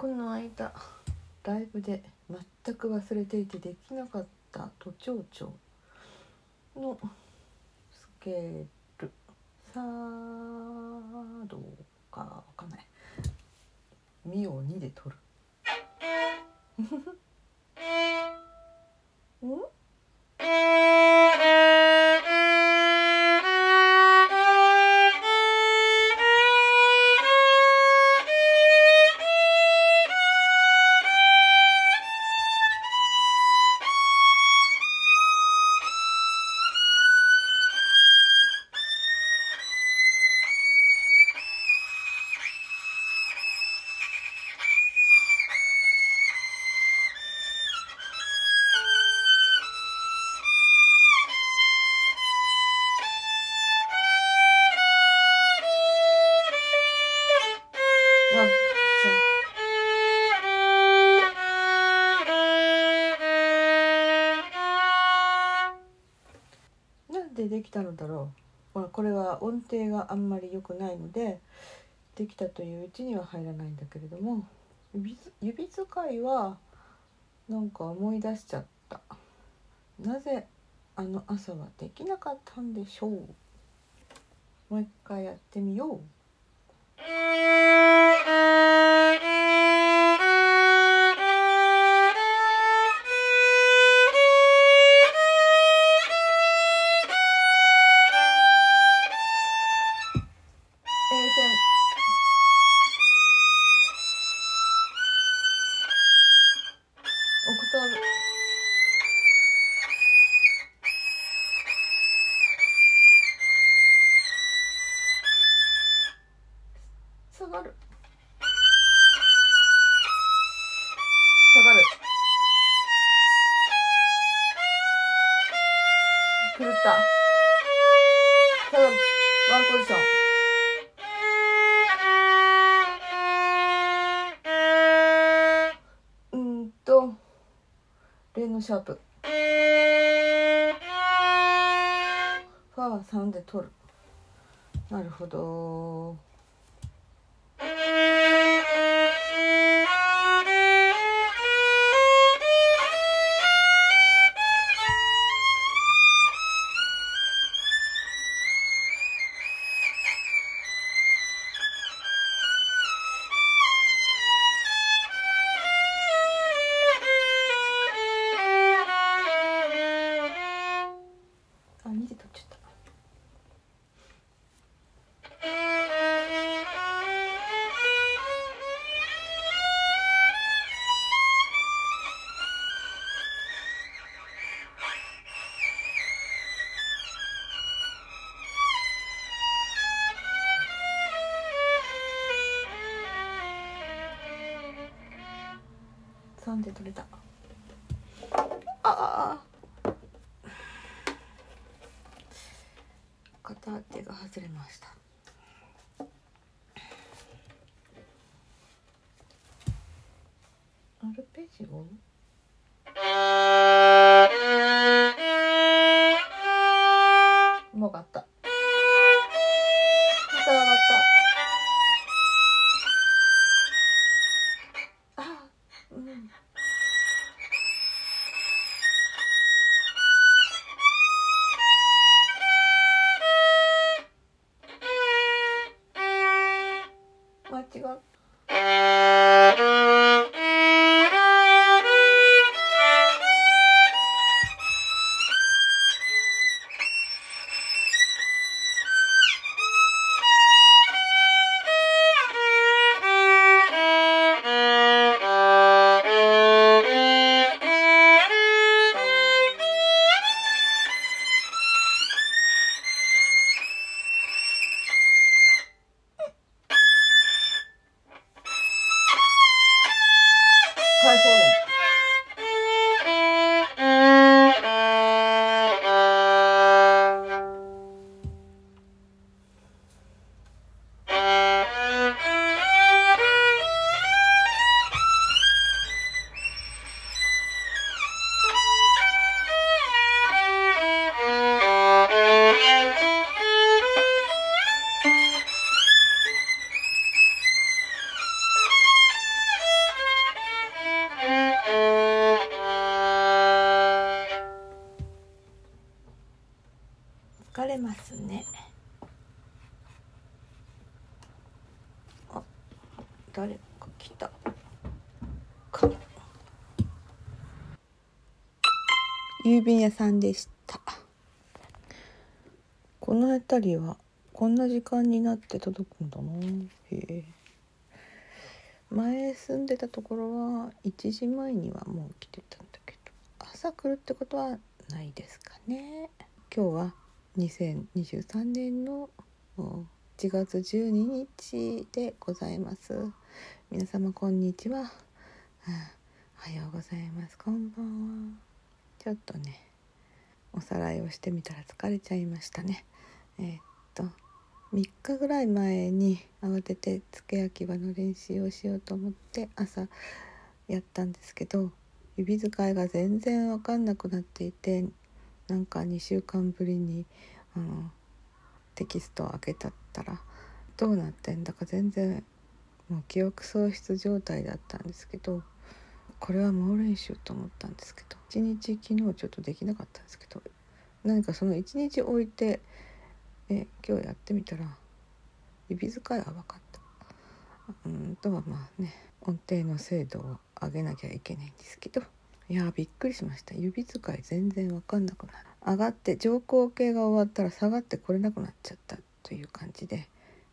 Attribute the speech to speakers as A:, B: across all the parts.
A: この間ライブで全く忘れていてできなかった都庁長のスケール。さあどうかわかんない。みを2で取る。きたのだろう。ほらこれは音程があんまり良くないのでできたといううちには入らないんだけれども指指使いはなんか思い出しちゃった。なぜあの朝はできなかったんでしょう。もう一回やってみよう。オクターブ下がる。下がる。狂った。のシャープ。ファは3で取る。なるほど。3で取れた。ああ片手が外れました。アルペジオもう上がった。また上がった。違う。誰か来た。か郵便屋さんでした。この辺りはこんな時間になって届くんだな。へえ。前住んでたところは1時前にはもう来てたんだけど。朝来るってことはないですかね。今日は2023年の1月12日でございます。皆様こんにちは、はあ、おはようございます。こんばんは。ちょっとねおさらいをしてみたら疲れちゃいましたね。えー、っと3日ぐらい前に慌てて付け焼き場の練習をしようと思って朝やったんですけど指使いが全然分かんなくなっていてなんか2週間ぶりにあのテキストを開けたったらどうなってんだか全然もう記憶喪失状態だったんですけどこれは猛練習と思ったんですけど1日昨日ちょっとできなかったんですけど何かその1日置いてで今日やってみたら指使いは分かった。うんとはまあね音程の精度を上げなきゃいけないんですけどいやびっくりしました指使い全然分かんなくなる上がって乗降系が終わったら下がってこれなくなっちゃったという感じで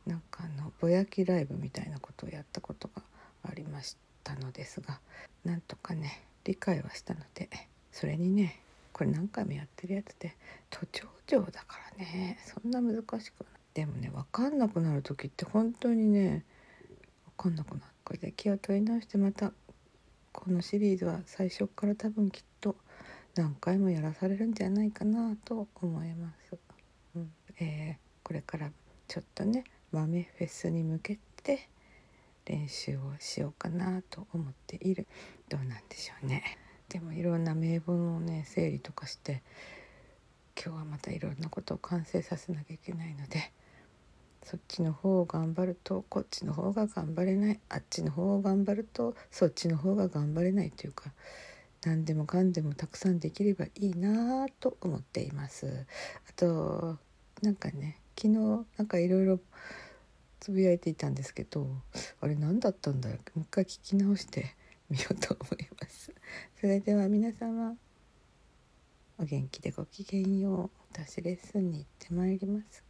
A: なんかあのぼやきライブみたいなことをやったことがありましたのですがなんとかね理解はしたのでそれにねこれ何回もやってるやつで都庁長だからねそんな難しくない。でもね分かんなくなる時って本当にね分かんなくなる。これで気を取り直してまたこのシリーズは最初から多分きっと何回もやらされるんじゃないかなと思います。うん。えー、これからちょっとね豆フェスに向けて練習をしようかなと思っているどうなんでしょうね。でもいろんな名簿をね整理とかして今日はまたいろんなことを完成させなきゃいけないのでそっちの方を頑張るとこっちの方が頑張れないあっちの方を頑張るとそっちの方が頑張れないというか何でもかんでもたくさんできればいいなと思っています。あとなんかね昨日なんかいろいろつぶやいていたんですけどあれ何だったんだろう？もう一回聞き直してみようと思います。それでは皆様お元気でごきげんよう私レッスンに行ってまいります。